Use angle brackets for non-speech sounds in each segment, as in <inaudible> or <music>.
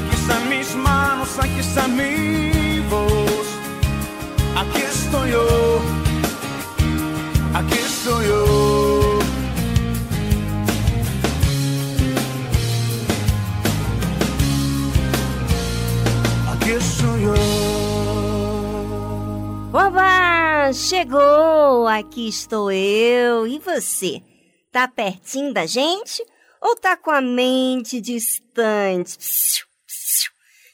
Aquí están mis manos, aquí está mi voz. Aquí estoy yo. Aquí estoy yo. Aquí estoy yo. Oba! Chegou! Aqui estou eu. E você? Tá pertinho da gente? Ou tá com a mente distante?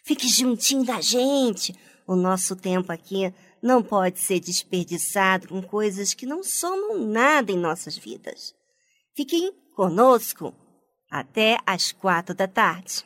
Fique juntinho da gente. O nosso tempo aqui não pode ser desperdiçado com coisas que não somam nada em nossas vidas. Fiquem conosco até às quatro da tarde.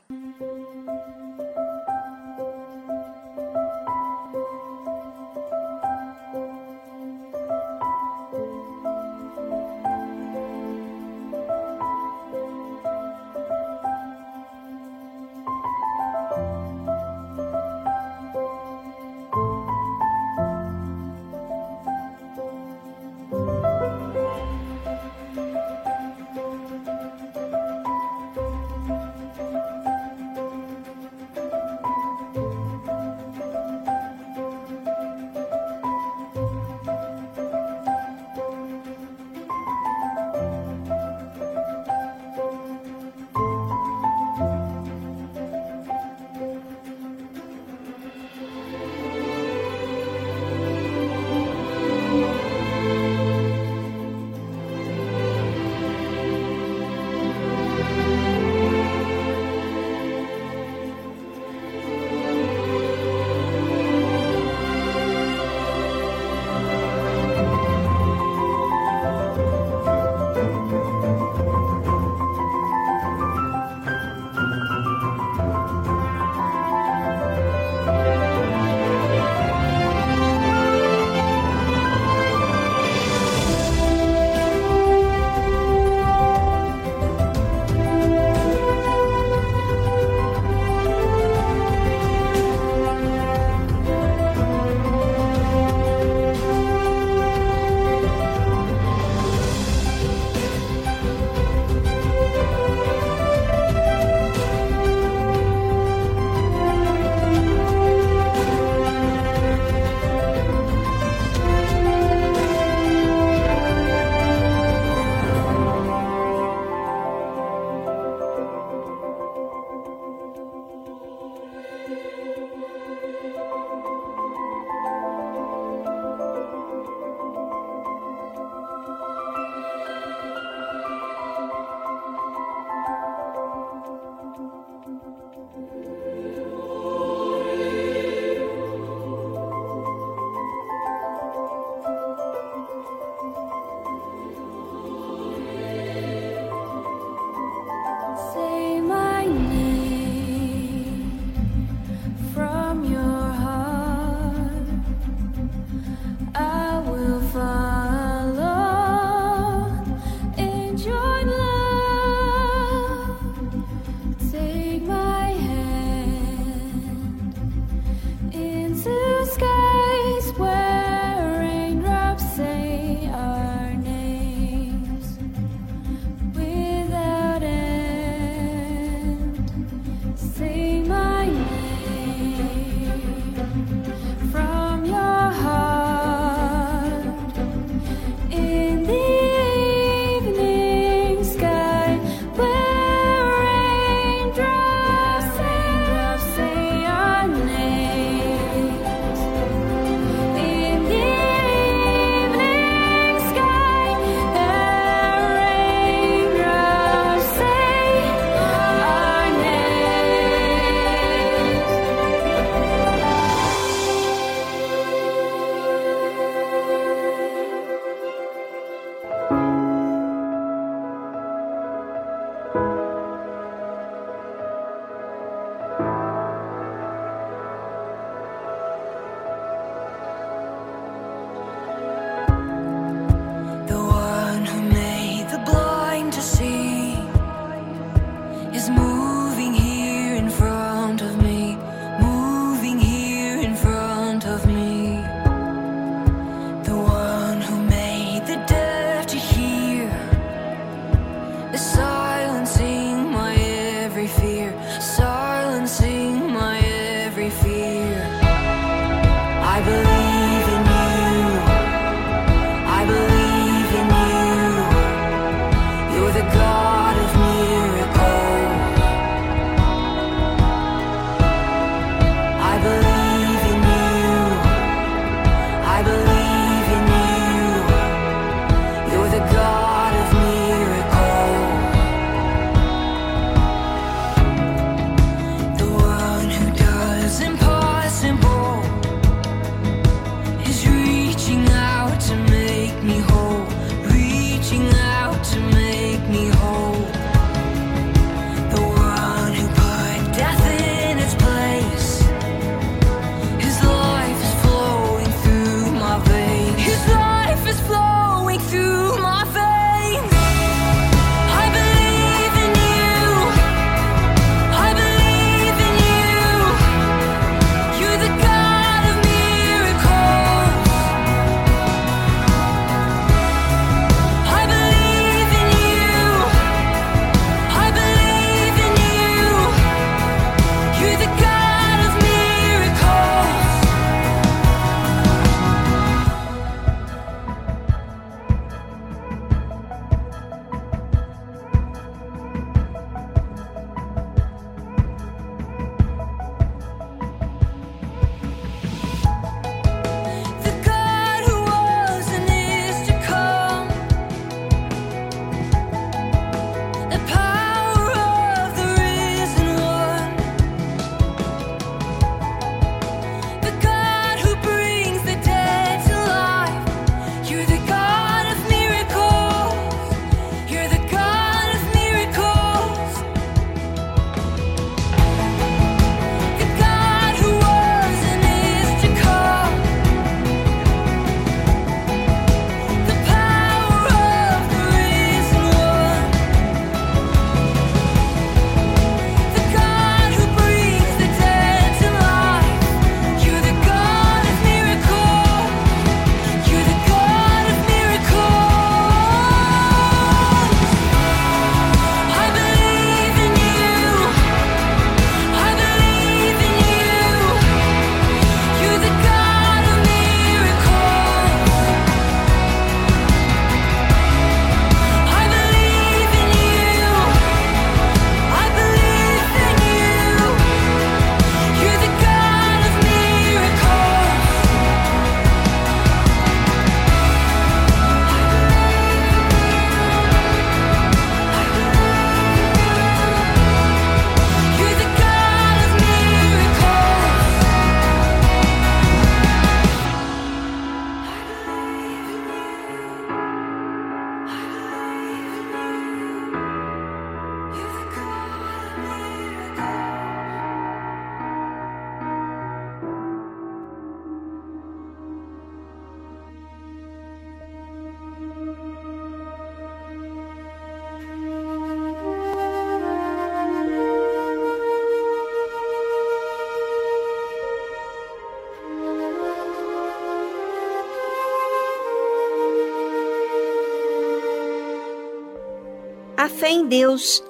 Deus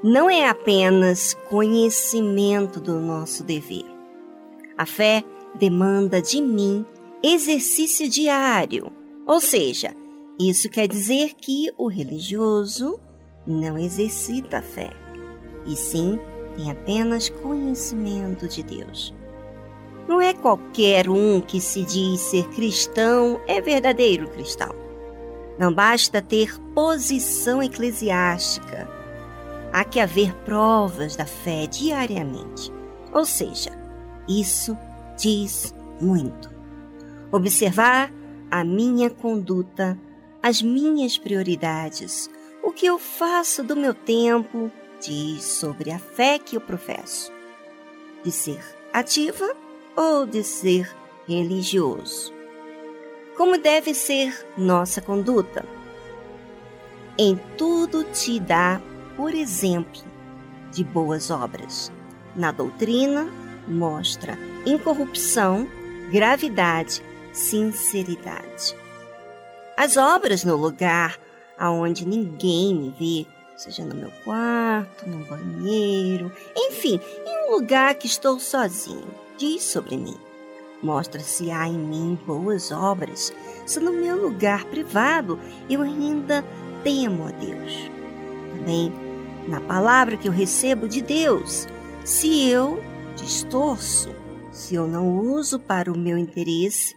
não é apenas conhecimento do nosso dever. A fé demanda de mim exercício diário, ou seja, isso quer dizer que o religioso não exercita a fé, e sim tem apenas conhecimento de Deus. Não é qualquer um que se diz ser cristão é verdadeiro cristão. Não basta ter posição eclesiástica. Há que haver provas da fé diariamente. Ou seja, isso diz muito. Observar a minha conduta, as minhas prioridades, o que eu faço do meu tempo, diz sobre a fé que eu professo. De ser ativa ou de ser religioso. Como deve ser nossa conduta? Em tudo te dá, por exemplo, de boas obras. Na doutrina, mostra incorrupção, gravidade, sinceridade. As obras no lugar aonde ninguém me vê, seja no meu quarto, no banheiro, enfim, em um lugar que estou sozinho diz sobre mim. Mostra se há em mim boas obras, se no meu lugar privado eu ainda temo a Deus. Também na palavra que eu recebo de Deus, se eu distorço, se eu não uso para o meu interesse,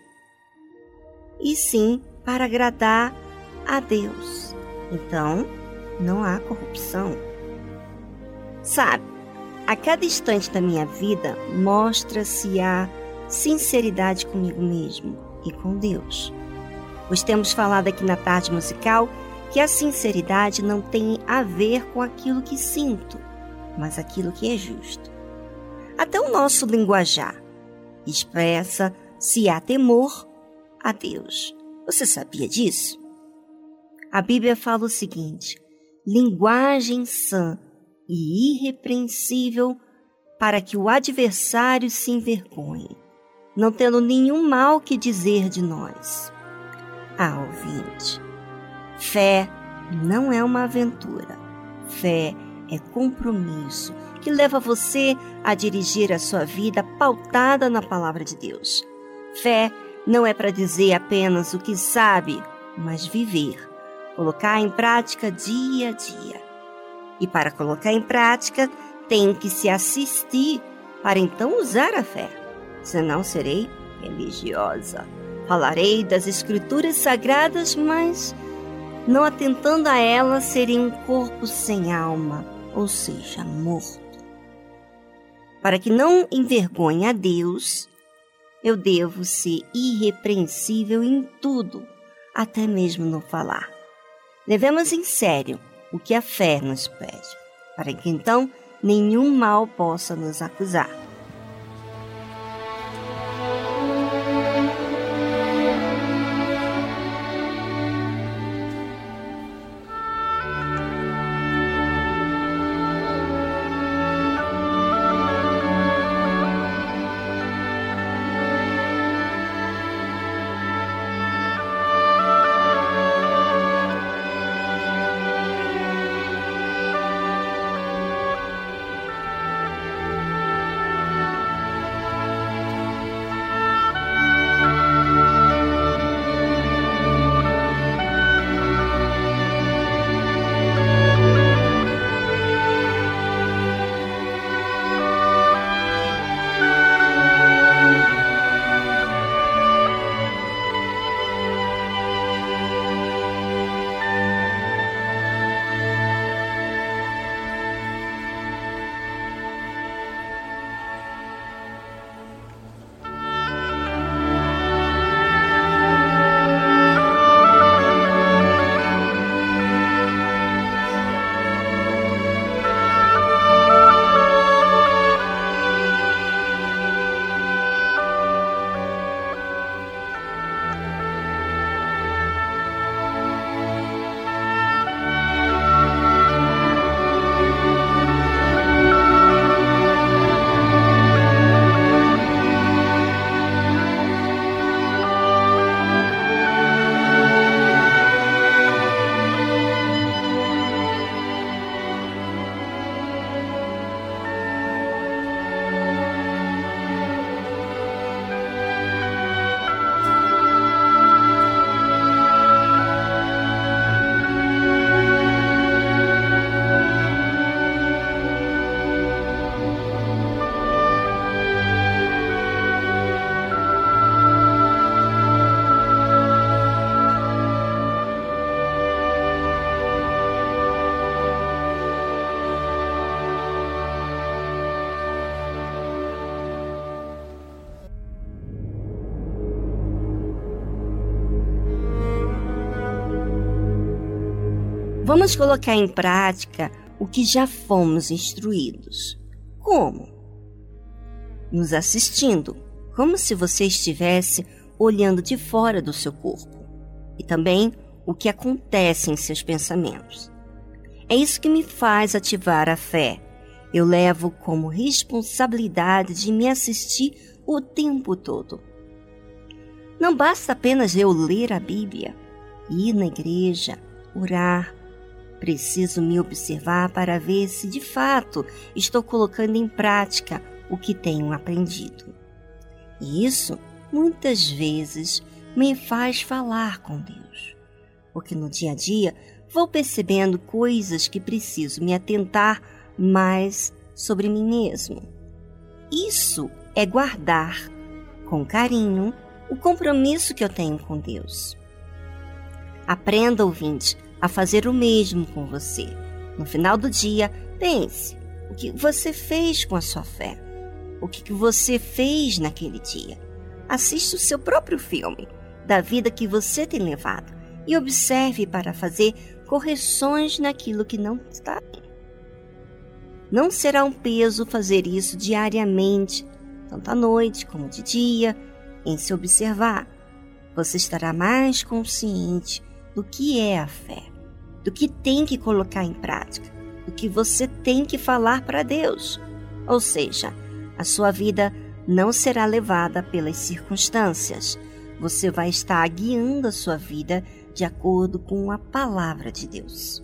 e sim para agradar a Deus. Então, não há corrupção. Sabe, a cada instante da minha vida mostra se há sinceridade comigo mesmo e com Deus. Pois temos falado aqui na tarde musical que a sinceridade não tem a ver com aquilo que sinto, mas aquilo que é justo. Até o nosso linguajar expressa se há temor a Deus. Você sabia disso? A Bíblia fala o seguinte: linguagem sã e irrepreensível para que o adversário se envergonhe, não tendo nenhum mal que dizer de nós. Ah, ouvinte, fé não é uma aventura. Fé é compromisso que leva você a dirigir a sua vida pautada na palavra de Deus. Fé não é para dizer apenas o que sabe, mas viver, colocar em prática dia a dia. E para colocar em prática, tem que se assistir para então usar a fé. Senão serei religiosa. Falarei das escrituras sagradas, mas não atentando a elas, serei um corpo sem alma, ou seja, morto. Para que não envergonhe a Deus, eu devo ser irrepreensível em tudo, até mesmo no falar. Levemos em sério o que a fé nos pede, para que então nenhum mal possa nos acusar. Vamos colocar em prática o que já fomos instruídos. Como? Nos assistindo, como se você estivesse olhando de fora do seu corpo. E também o que acontece em seus pensamentos. É isso que me faz ativar a fé. Eu levo como responsabilidade de me assistir o tempo todo. Não basta apenas eu ler a Bíblia, ir na igreja, orar. Preciso me observar para ver se de fato estou colocando em prática o que tenho aprendido. E isso muitas vezes me faz falar com Deus, porque no dia a dia vou percebendo coisas que preciso me atentar mais sobre mim mesmo. Isso é guardar com carinho o compromisso que eu tenho com Deus. Aprenda, ouvinte, a fazer o mesmo com você. No final do dia, pense o que você fez com a sua fé. O que você fez naquele dia. Assista o seu próprio filme da vida que você tem levado e observe para fazer correções naquilo que não está bem. Não será um peso fazer isso diariamente, tanto à noite como de dia, em se observar. Você estará mais consciente do que é a fé, do que tem que colocar em prática, do que você tem que falar para Deus. Ou seja, a sua vida não será levada pelas circunstâncias. Você vai estar guiando a sua vida de acordo com a palavra de Deus.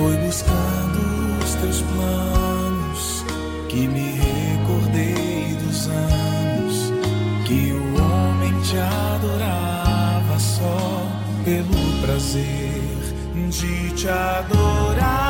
Foi buscando os teus planos que me recordei dos anos que o homem te adorava só pelo prazer de te adorar.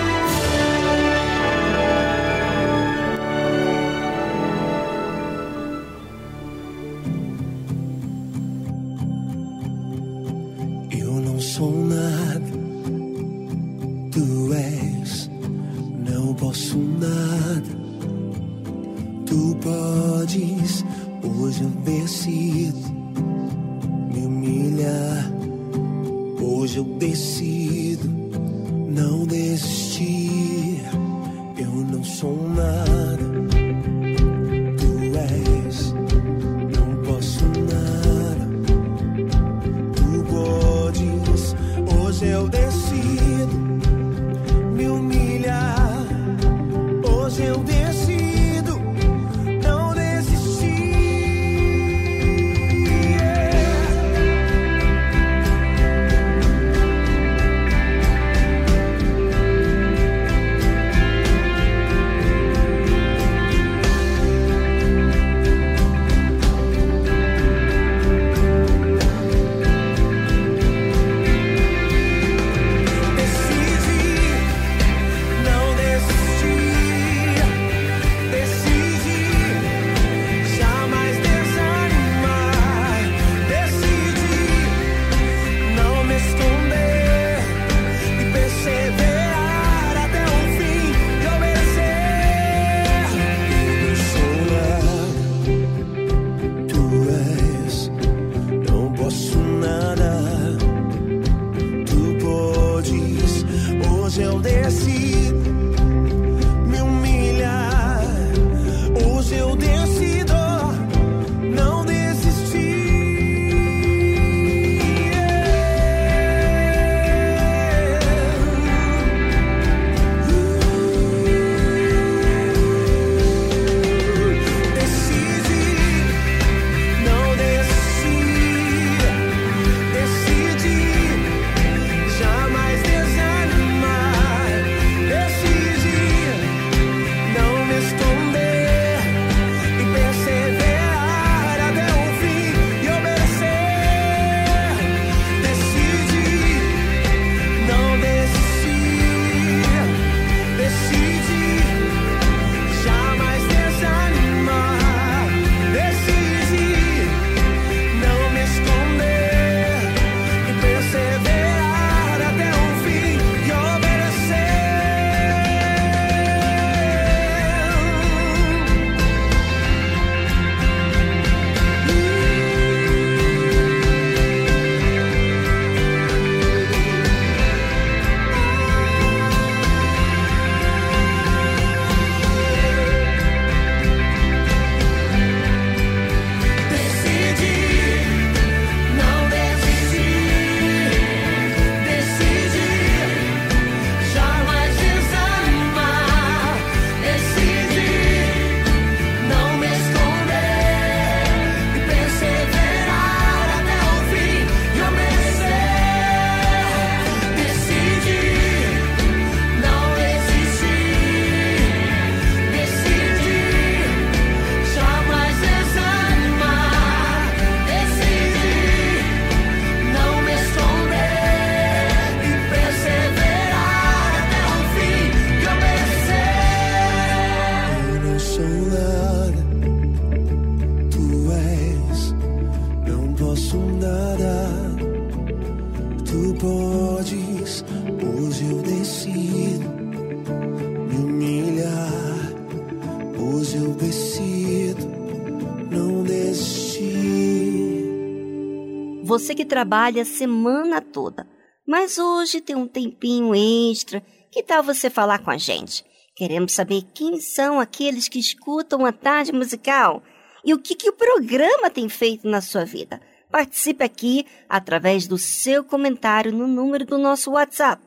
você que trabalha a semana toda, mas hoje tem um tempinho extra, que tal você falar com a gente? Queremos saber quem são aqueles que escutam a tarde musical e o que, que o programa tem feito na sua vida. Participe aqui através do seu comentário no número do nosso WhatsApp,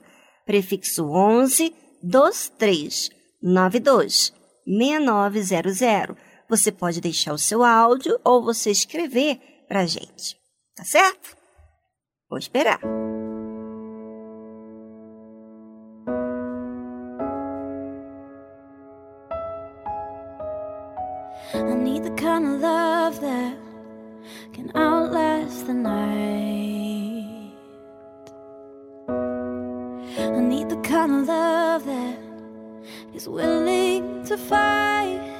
prefixo 11 2392 6900. Você pode deixar o seu áudio ou você escrever para a gente. Tá certo? Vou esperar. I need the kind of love that can outlast the night. I need the kind of love that is willing to fight.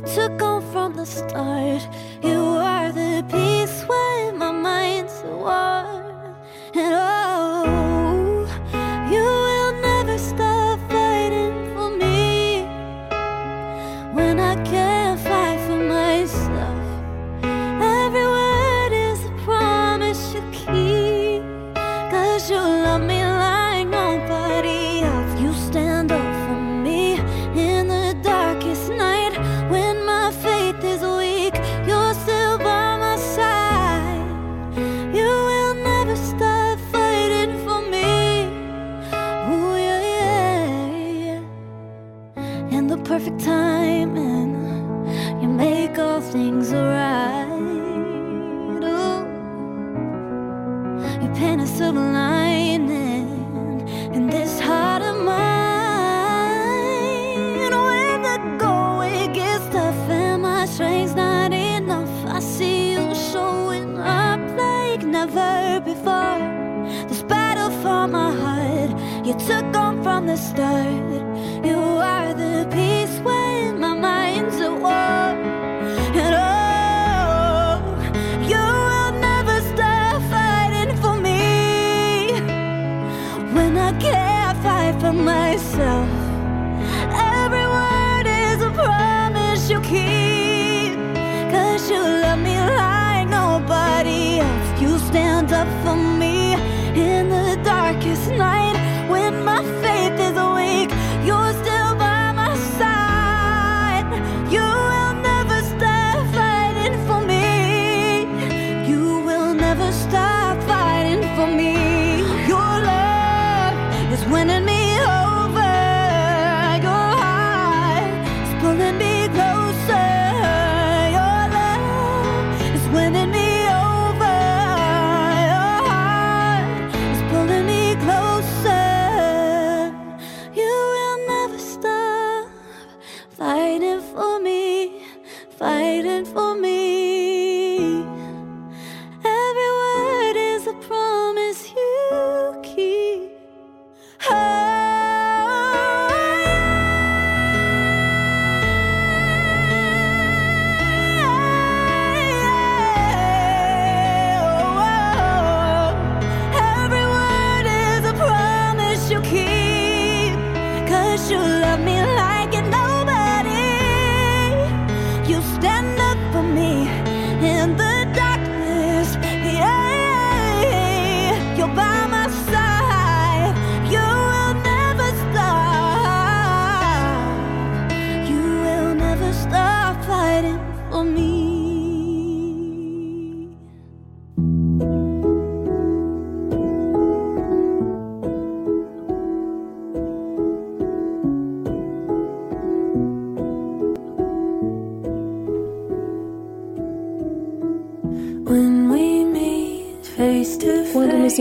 You took on from the start. You are the peace when my mind's at war.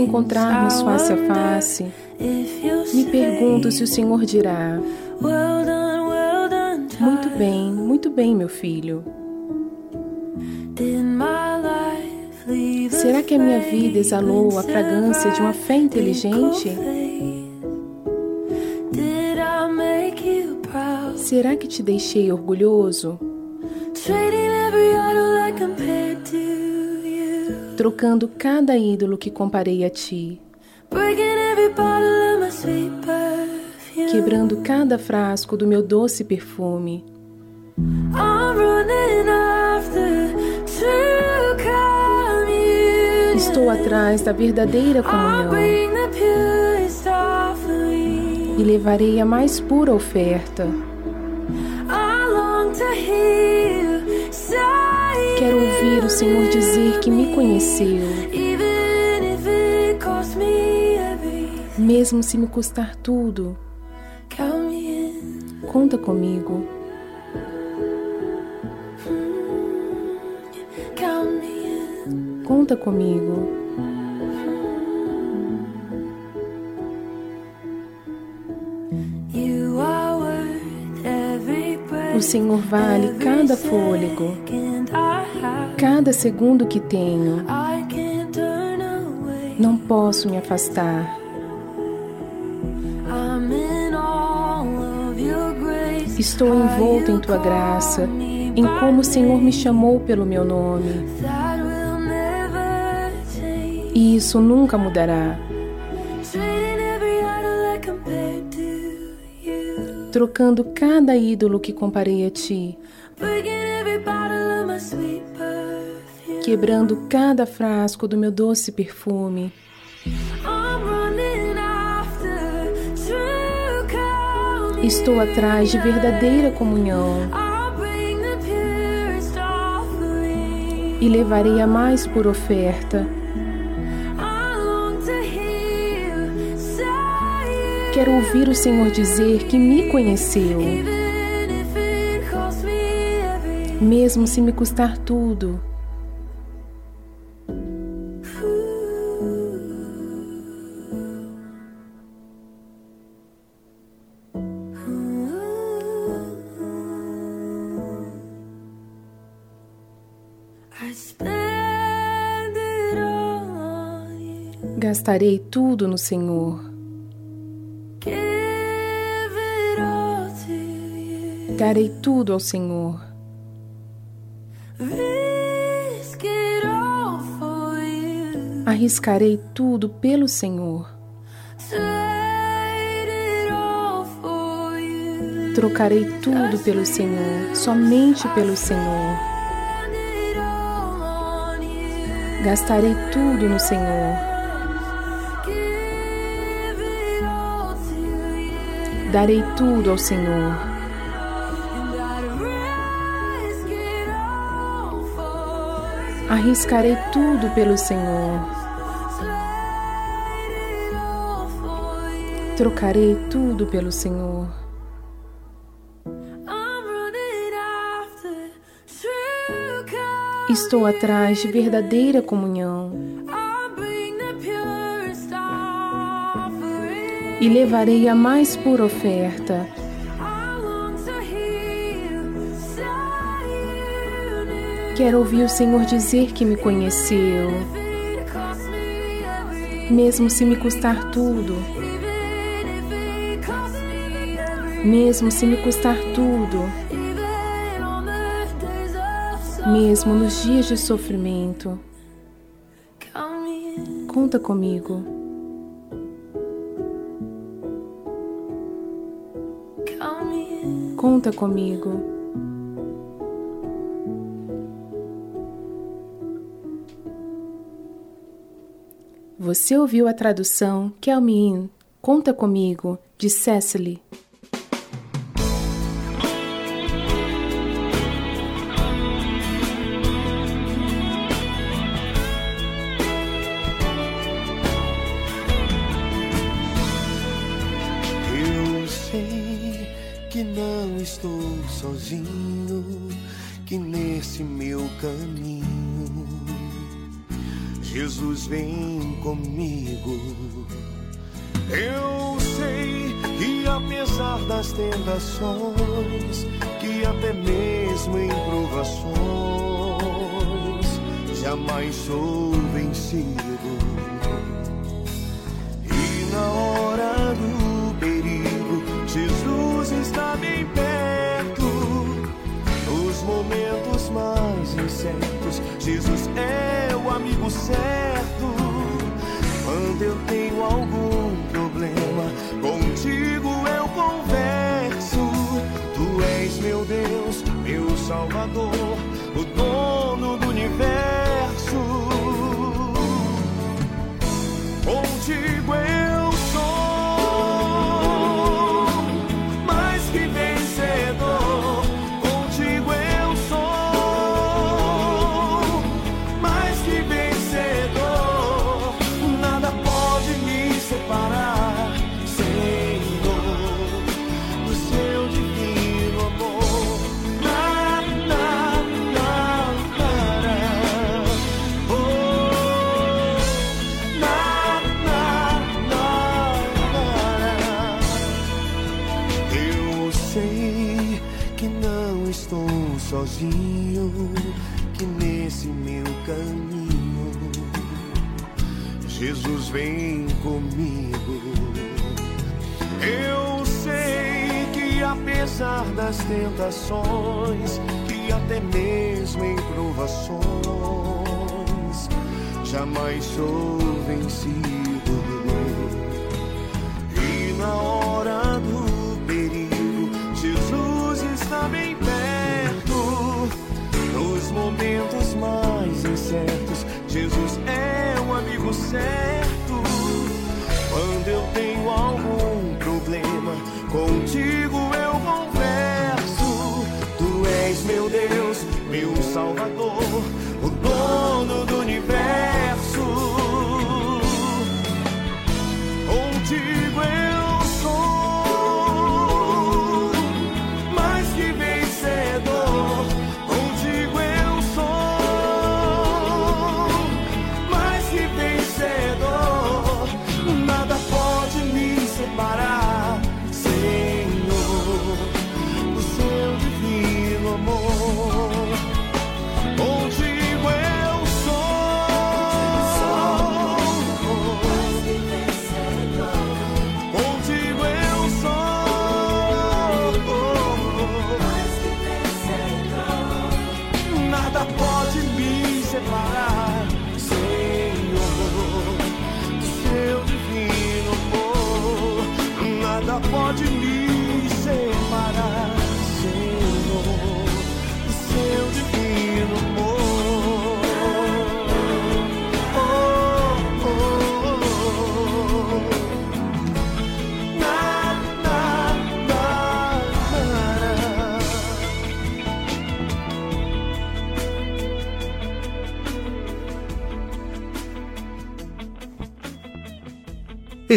encontrarmos face a face, me pergunto se o Senhor dirá: Muito bem, muito bem, meu filho. Será que a minha vida exalou a fragrância de uma fé inteligente? Será que te deixei orgulhoso? trocando cada ídolo que comparei a ti, quebrando cada frasco do meu doce perfume. Estou atrás da verdadeira comunhão e levarei a mais pura oferta. Quero ouvir o Senhor dizer que me conheceu, mesmo se me custar tudo. Conta comigo. Conta comigo. O Senhor vale cada fôlego, cada segundo que tenho. Não posso me afastar. Estou envolto em tua graça, em como o Senhor me chamou pelo meu nome. E isso nunca mudará. trocando cada ídolo que comparei a ti, quebrando cada frasco do meu doce perfume. Estou atrás de verdadeira comunhão. E levarei a mais por oferta. Quero ouvir o Senhor dizer que me conheceu, mesmo se me custar tudo. Gastarei tudo no Senhor. Darei tudo ao Senhor. Arriscarei tudo pelo Senhor. Trocarei tudo pelo Senhor, somente pelo Senhor. Gastarei tudo no Senhor. Darei tudo ao Senhor. Arriscarei tudo pelo Senhor. Trocarei tudo pelo Senhor. Estou atrás de verdadeira comunhão. E levarei a mais pura oferta Quero ouvir o Senhor dizer que me conheceu, mesmo se me custar tudo. Mesmo se me custar tudo. Mesmo nos dias de sofrimento. Conta comigo. Conta comigo. Você ouviu a tradução Kelmin, Conta Comigo, de Cecily. Que nesse meu caminho Jesus vem comigo. Eu sei que apesar das tentações, que até mesmo em provações, jamais sou vencido. E na hora do Jesus é o amigo certo. Quando eu tenho algum problema, contigo eu converso. Tu és meu Deus, meu Salvador, o dono do universo. Contigo eu vem comigo. Eu sei que apesar das tentações, que até mesmo em provações, jamais sou vencido. E na hora do perigo, Jesus está bem momentos mais incertos, Jesus é o amigo certo. Algum problema, contigo eu converso. Tu és meu Deus, meu Salvador,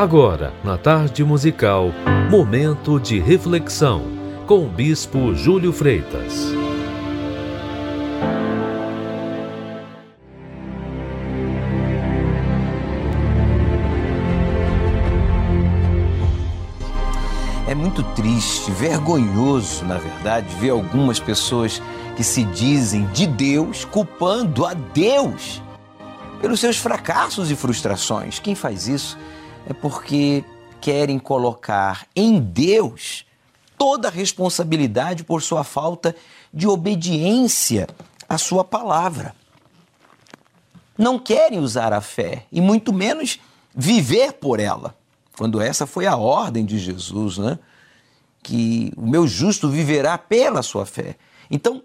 Agora, na tarde musical, momento de reflexão com o Bispo Júlio Freitas. É muito triste, vergonhoso, na verdade, ver algumas pessoas que se dizem de Deus culpando a Deus pelos seus fracassos e frustrações. Quem faz isso é porque querem colocar em Deus toda a responsabilidade por sua falta de obediência à sua palavra. Não querem usar a fé e muito menos viver por ela. Quando essa foi a ordem de Jesus, né? Que o meu justo viverá pela sua fé. Então,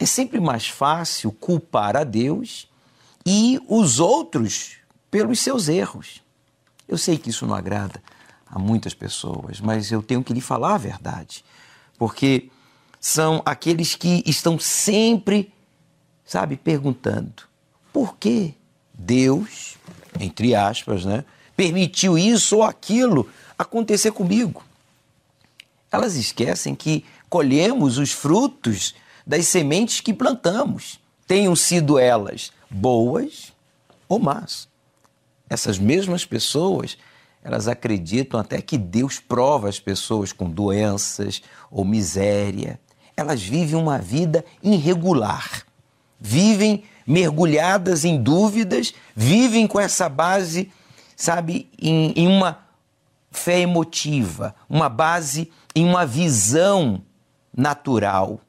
é sempre mais fácil culpar a Deus e os outros pelos seus erros. Eu sei que isso não agrada a muitas pessoas, mas eu tenho que lhe falar a verdade, porque são aqueles que estão sempre, sabe, perguntando por que Deus, entre aspas, né, permitiu isso ou aquilo acontecer comigo. Elas esquecem que colhemos os frutos das sementes que plantamos, tenham sido elas boas ou más. Essas mesmas pessoas, elas acreditam até que Deus prova as pessoas com doenças ou miséria. Elas vivem uma vida irregular, vivem mergulhadas em dúvidas, vivem com essa base, sabe, em, em uma fé emotiva, uma base em uma visão natural.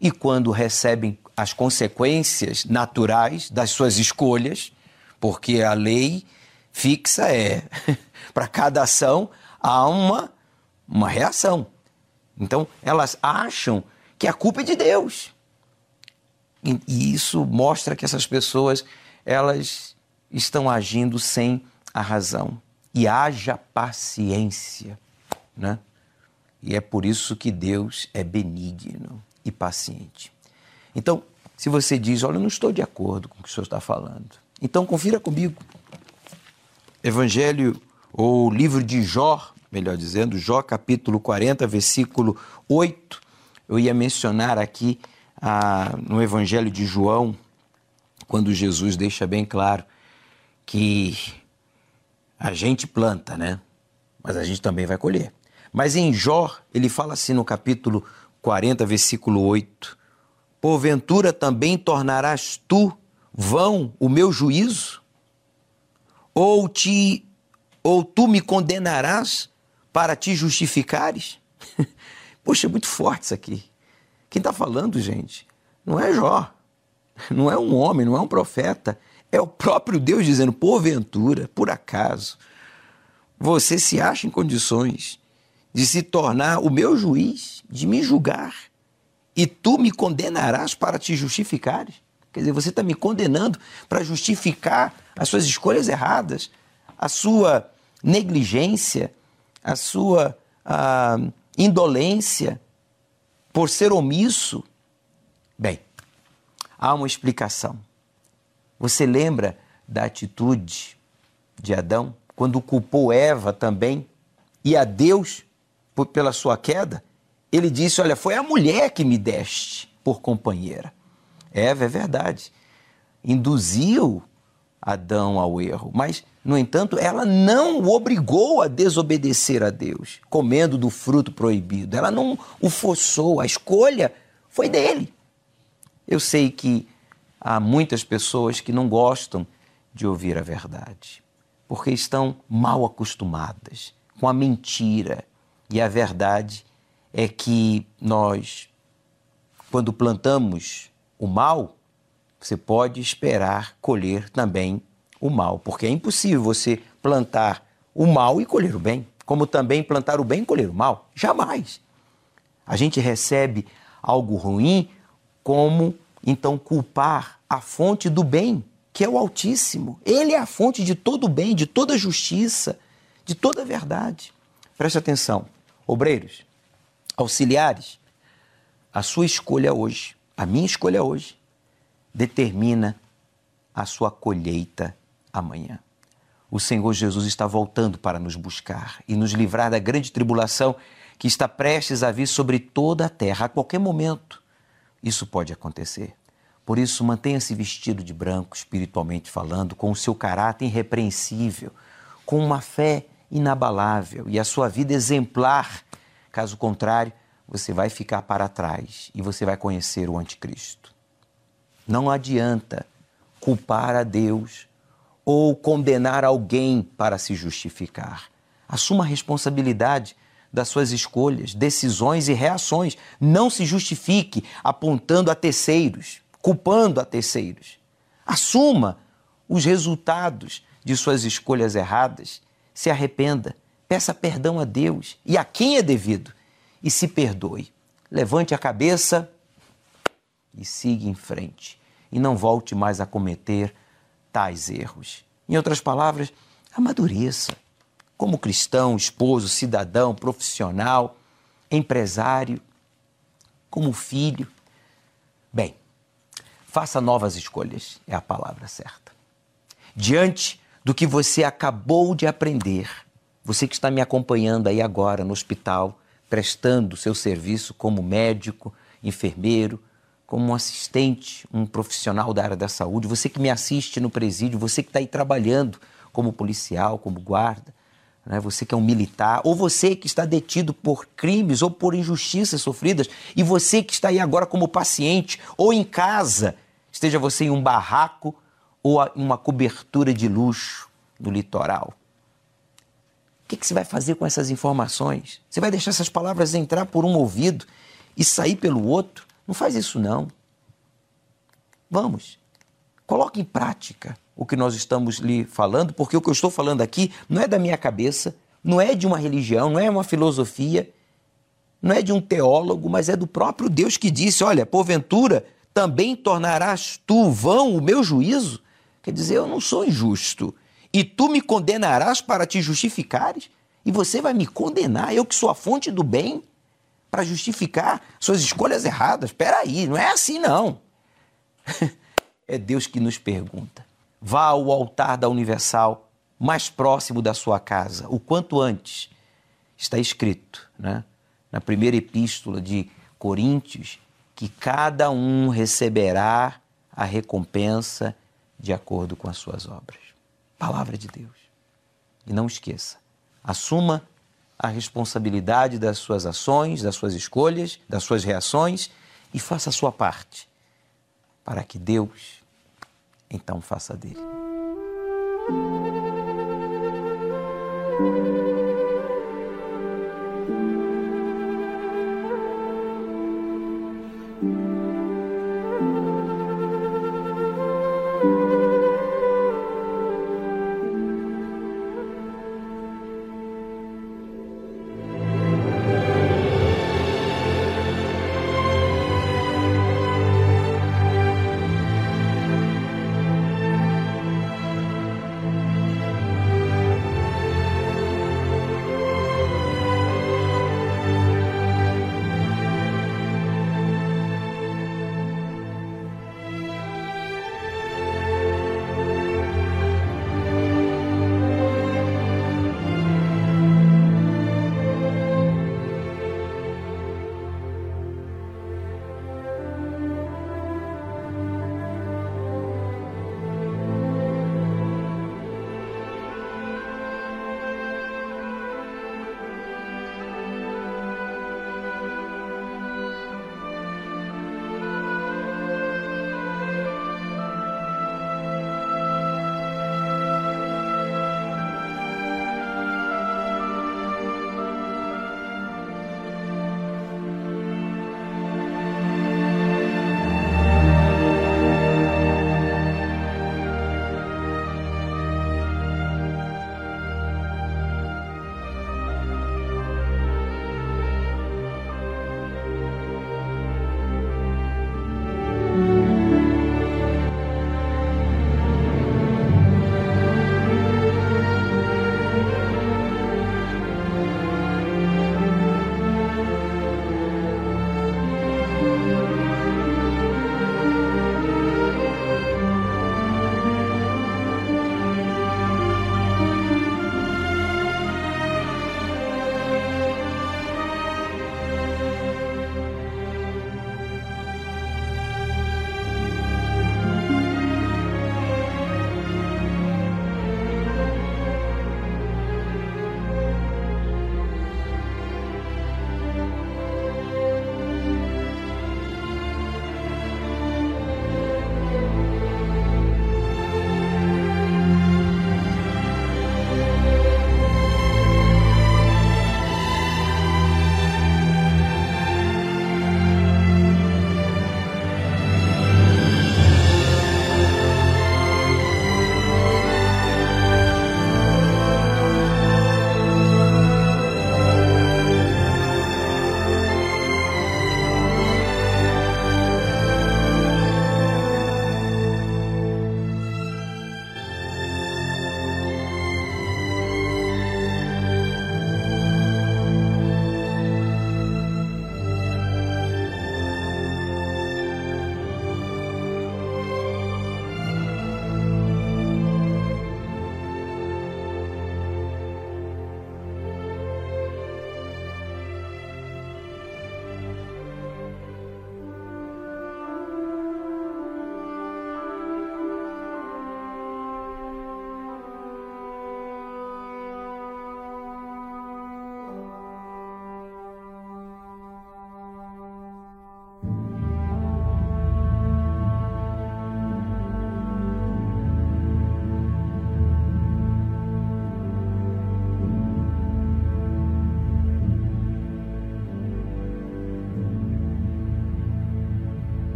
E quando recebem as consequências naturais das suas escolhas, porque a lei fixa é <laughs> para cada ação há uma, uma reação. Então elas acham que a culpa é de Deus. E, isso mostra que essas pessoas elas estão agindo sem a razão. E haja paciência, né? E é por isso que Deus é benigno e paciente. Então, se você diz, olha, eu não estou de acordo com o que o senhor está falando, então confira comigo. Evangelho ou livro de Jó, melhor dizendo, Jó capítulo 40, versículo 8. Eu ia mencionar aqui ah, no Evangelho de João, quando Jesus deixa bem claro que a gente planta, né? Mas a gente também vai colher. Mas em Jó, ele fala assim no capítulo 40, versículo 8: Porventura também tornarás tu vão o meu juízo? Ou te ou tu me condenarás para te justificares? <laughs> Poxa, é muito forte isso aqui. Quem está falando, gente, não é Jó, não é um homem, não é um profeta, é o próprio Deus dizendo: porventura, por acaso, você se acha em condições de se tornar o meu juiz, de me julgar e tu me condenarás para te justificares. Quer dizer, você está me condenando para justificar as suas escolhas erradas, a sua negligência, a sua a, indolência por ser omisso. Bem, há uma explicação. Você lembra da atitude de Adão quando culpou Eva também e a Deus por, pela sua queda? ele disse: Olha, foi a mulher que me deste por companheira. Eva, é verdade. Induziu Adão ao erro, mas, no entanto, ela não o obrigou a desobedecer a Deus, comendo do fruto proibido. Ela não o forçou, a escolha foi dele. Eu sei que há muitas pessoas que não gostam de ouvir a verdade, porque estão mal acostumadas com a mentira e a verdade é que nós, quando plantamos o mal, você pode esperar colher também o mal, porque é impossível você plantar o mal e colher o bem, como também plantar o bem e colher o mal. Jamais. A gente recebe algo ruim como então culpar a fonte do bem, que é o Altíssimo. Ele é a fonte de todo o bem, de toda justiça, de toda verdade. Preste atenção, obreiros auxiliares, a sua escolha hoje, a minha escolha hoje, determina a sua colheita amanhã. O Senhor Jesus está voltando para nos buscar e nos livrar da grande tribulação que está prestes a vir sobre toda a terra a qualquer momento. Isso pode acontecer. Por isso, mantenha-se vestido de branco, espiritualmente falando, com o seu caráter irrepreensível, com uma fé inabalável e a sua vida exemplar Caso contrário, você vai ficar para trás e você vai conhecer o Anticristo. Não adianta culpar a Deus ou condenar alguém para se justificar. Assuma a responsabilidade das suas escolhas, decisões e reações. Não se justifique apontando a terceiros, culpando a terceiros. Assuma os resultados de suas escolhas erradas. Se arrependa, peça perdão a Deus e a quem é devido e se perdoe. Levante a cabeça e siga em frente. E não volte mais a cometer tais erros. Em outras palavras, amadureça. Como cristão, esposo, cidadão, profissional, empresário, como filho. Bem, faça novas escolhas, é a palavra certa. Diante do que você acabou de aprender, você que está me acompanhando aí agora no hospital, prestando seu serviço como médico, enfermeiro, como um assistente, um profissional da área da saúde, você que me assiste no presídio, você que está aí trabalhando como policial, como guarda, né? você que é um militar, ou você que está detido por crimes ou por injustiças sofridas, e você que está aí agora como paciente, ou em casa, esteja você em um barraco ou em uma cobertura de luxo do litoral que, que você vai fazer com essas informações? Você vai deixar essas palavras entrar por um ouvido e sair pelo outro? Não faz isso, não. Vamos, coloque em prática o que nós estamos lhe falando, porque o que eu estou falando aqui não é da minha cabeça, não é de uma religião, não é uma filosofia, não é de um teólogo, mas é do próprio Deus que disse: Olha, porventura também tornarás tu vão o meu juízo? Quer dizer, eu não sou injusto, e tu me condenarás para te justificares? E você vai me condenar, eu que sou a fonte do bem, para justificar suas escolhas erradas? Espera aí, não é assim não. <laughs> é Deus que nos pergunta. Vá ao altar da Universal mais próximo da sua casa, o quanto antes. Está escrito, né? na primeira epístola de Coríntios, que cada um receberá a recompensa de acordo com as suas obras. Palavra de Deus. E não esqueça, assuma a responsabilidade das suas ações, das suas escolhas, das suas reações e faça a sua parte para que Deus então faça dele.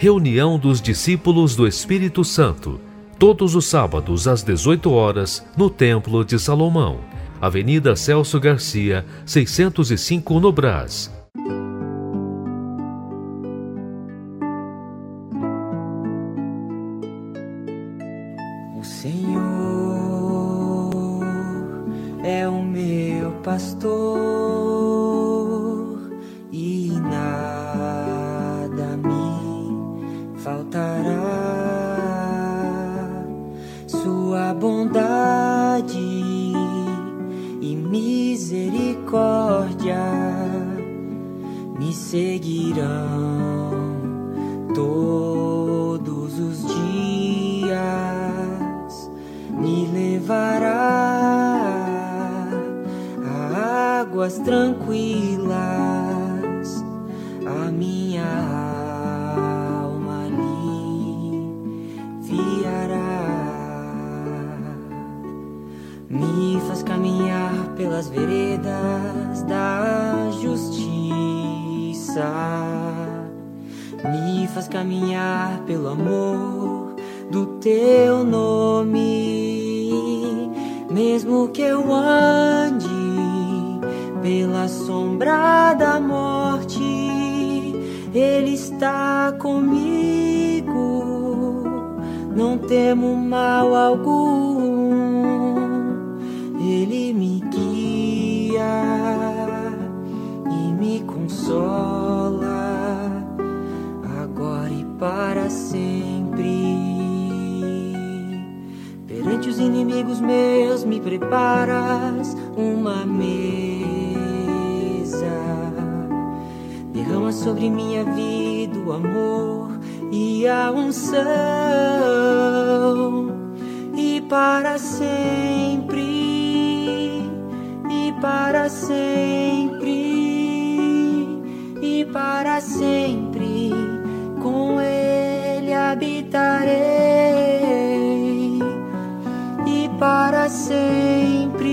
Reunião dos discípulos do Espírito Santo, todos os sábados às 18 horas, no Templo de Salomão, Avenida Celso Garcia, 605 no Brás. Me faz caminhar pelo amor do teu nome. Mesmo que eu ande pela sombra da morte, Ele está comigo. Não temo mal algum. Sempre. Perante os inimigos meus me preparas uma mesa. Derrama sobre minha vida o amor e a unção e para sempre e para sempre e para sempre habitarei. E para sempre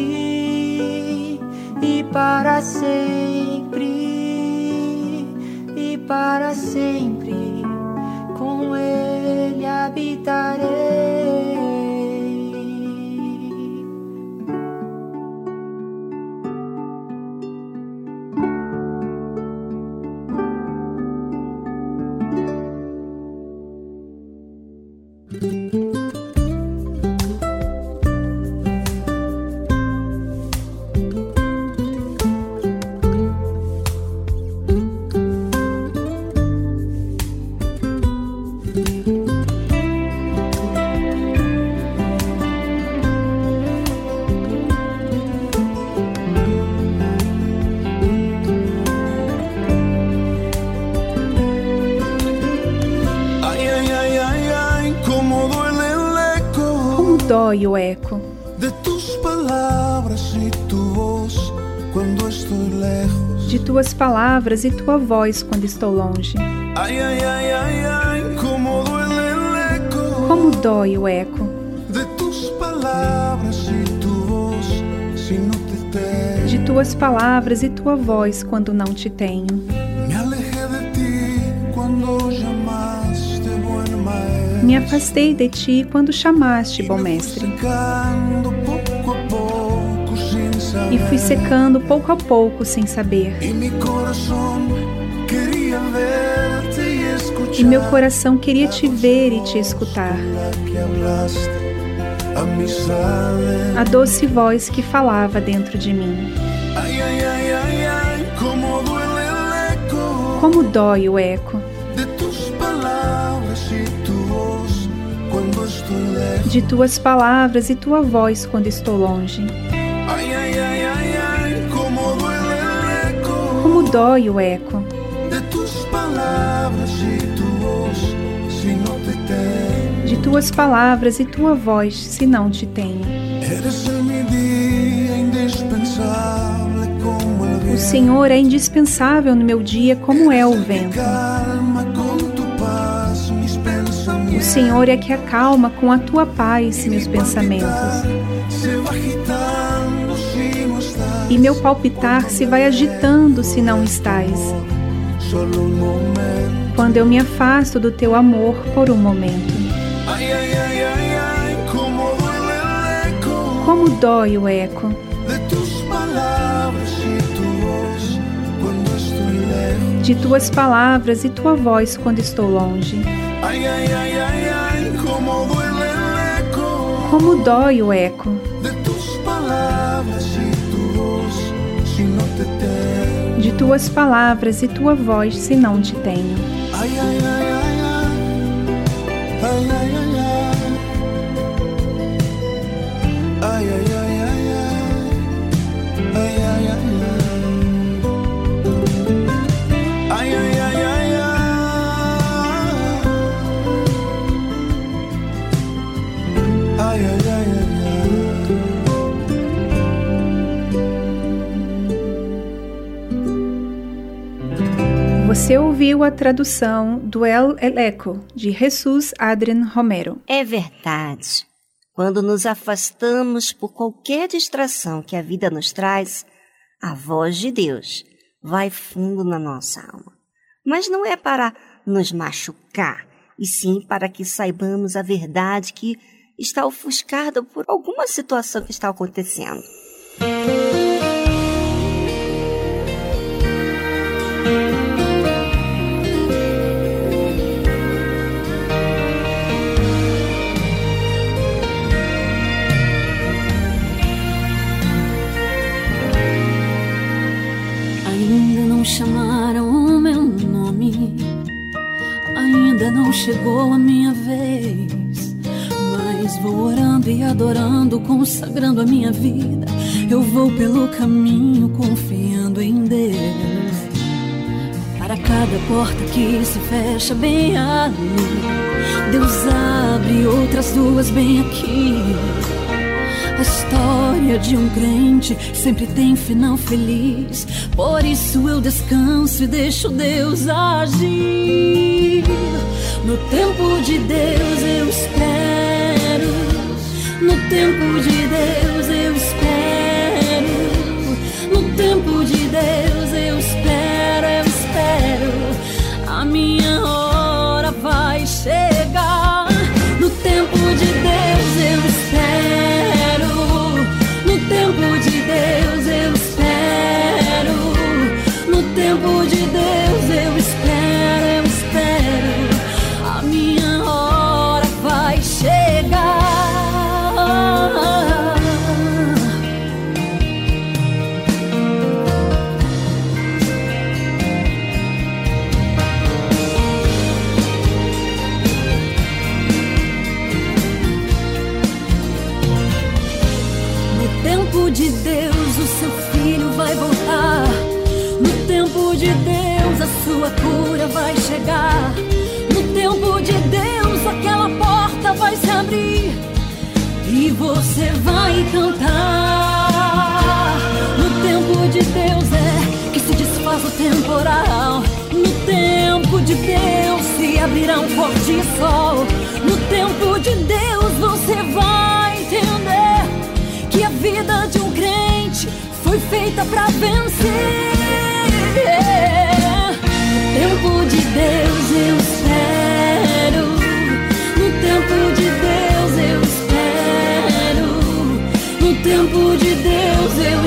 e para sempre e para sempre com ele habitarei palavras e tua voz quando estou longe. Cómo duele el eco Como dói o eco de tus palabras y tu voz si no te tengo. de tuas palavras e tua voz quando não te tenho. Me de ti cuando llamaste buen maestro. Me afastei de ti quando chamaste, bom mestre, fui secando pouco a pouco sem saber. E meu coração queria te ver e te escutar. A doce voz que falava dentro de mim. Como dói o eco de tuas palavras e tua voz quando estou longe. Ay, ay, ay, dói o eco de tuas palavras e tua voz se não te tenho. O. Senhor é indispensável no meu dia, como é o vento. O. Senhor é que acalma com a tua paz meus pensamentos e meu palpitar se vai agitando se não estás. Quando eu me afasto do teu amor por um momento. Como dói o eco de tuas palavras e tua voz quando estou longe. Como dói o eco de tuas palavras e tua voz se não te tenho. Ay, ay, ay, ouviu a tradução do El Eleco de Jesus Adrian Romero. É verdade. Quando nos afastamos por qualquer distração que a vida nos traz, a voz de Deus vai fundo na nossa alma. Mas não é para nos machucar, e sim para que saibamos a verdade que está ofuscada por alguma situação que está acontecendo. Ainda chamaram o meu nome, ainda não chegou a minha vez. Mas vou orando e adorando, consagrando a minha vida. Eu vou pelo caminho confiando em Deus. Para cada porta que se fecha bem ali, Deus abre outras duas bem aqui. A história de um crente sempre tem final feliz. Por isso eu descanso e deixo Deus agir. No tempo de Deus eu espero. No tempo de Deus chegar. No tempo de Deus, aquela porta vai se abrir e você vai cantar. No tempo de Deus é que se desfaz o temporal. No tempo de Deus se abrirá um forte sol. No tempo de Deus você vai entender que a vida de um crente foi feita pra vencer. No tempo de Deus eu espero. No tempo de Deus eu espero. No tempo de Deus eu espero,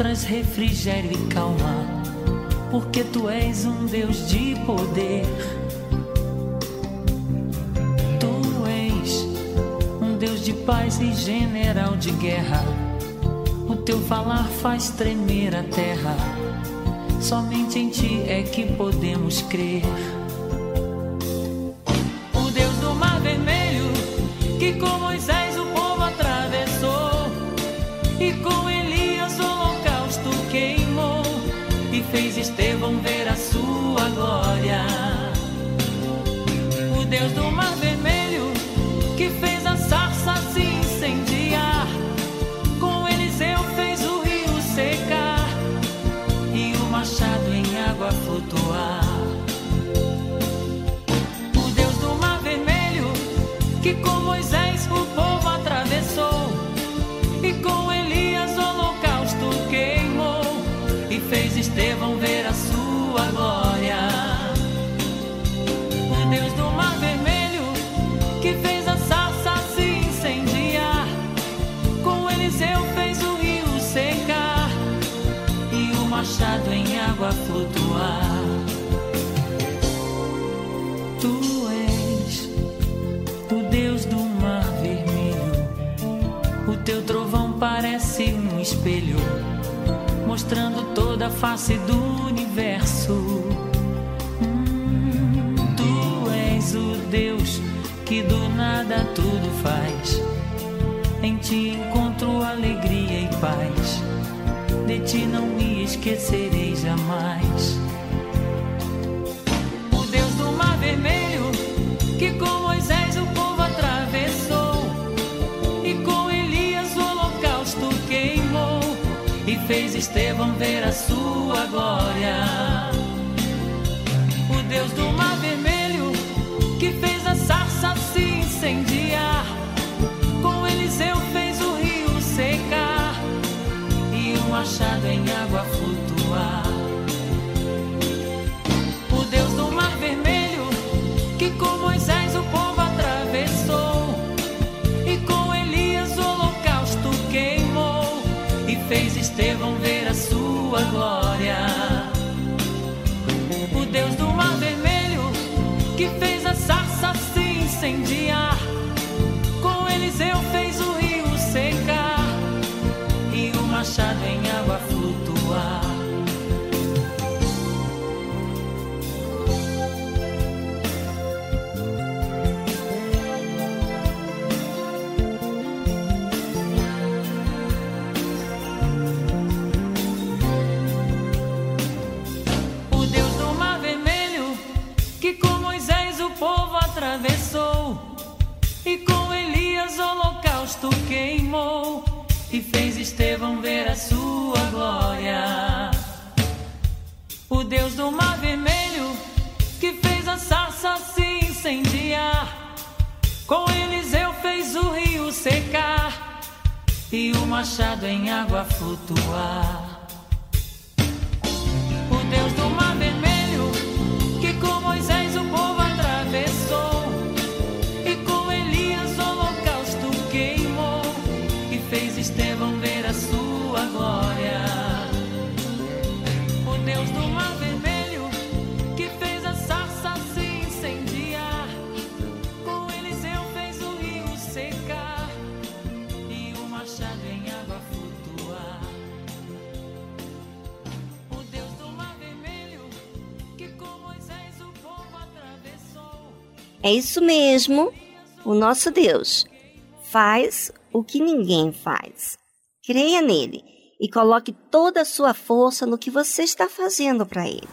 Traz refrigério e calma, porque tu és um Deus de poder. Tu és um Deus de paz e general de guerra. O teu falar faz tremer a terra. Somente em ti é que podemos crer. Estevão ver a sua glória. O Deus do Mar Vermelho, que fez a sarça se incendiar, com Eliseu fez o rio secar, e o machado em água flutuar. Tu és o Deus do mar vermelho. O teu trovão parece um espelho, mostrando toda a face do universo. Hum, tu és o Deus que do nada tudo faz. Em ti encontro alegria e paz. De ti não me esquecerei jamais. Fez Estevão ver a sua glória. Estevão ver a sua glória. O Deus do Mar Vermelho, que fez a sarça se incendiar, com Eliseu fez o rio secar, e o machado em água flutuar. Machado em água flutuar. É isso mesmo. O nosso Deus faz o que ninguém faz. Creia nele e coloque toda a sua força no que você está fazendo para ele.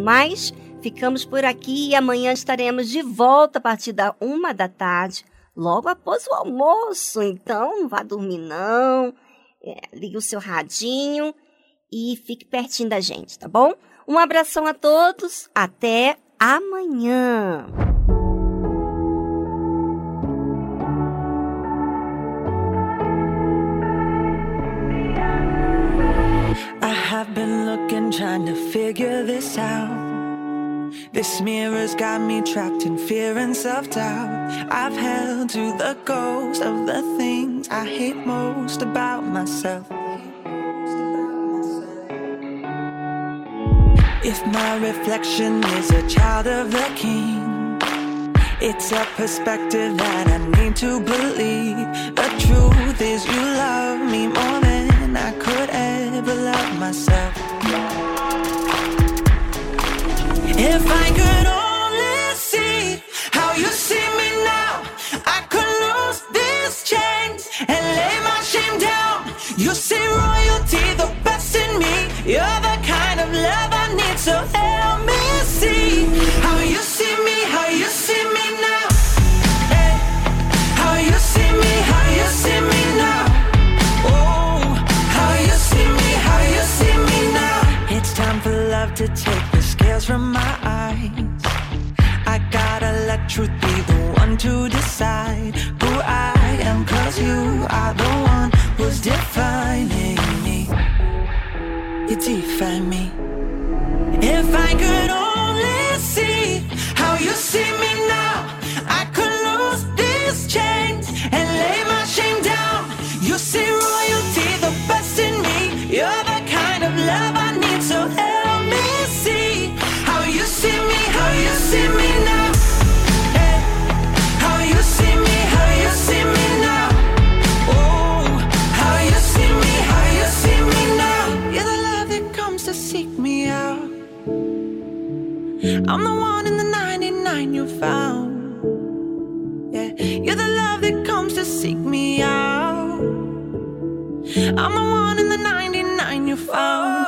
Mais, ficamos por aqui e amanhã estaremos de volta a partir da uma da tarde, logo após o almoço. Então, não vá dormir não. É, ligue o seu radinho e fique pertinho da gente, tá bom? Um abração a todos, até amanhã. Been looking, trying to figure this out. This mirror's got me trapped in fear and self doubt. I've held to the ghost of the things I hate most about myself. If my reflection is a child of the king, it's a perspective that I need to believe. The truth is, you love me more than myself. If I could only see how you see me now, I could lose these chains and lay my shame down. You see royalty, the best in me. You're the kind of love I need, so be the one to decide who I am, cause you are the one who's defining me. You define me. If I could only see how you see me I'm the one in the 99 you found. Yeah, you're the love that comes to seek me out. I'm the one in the 99 you found.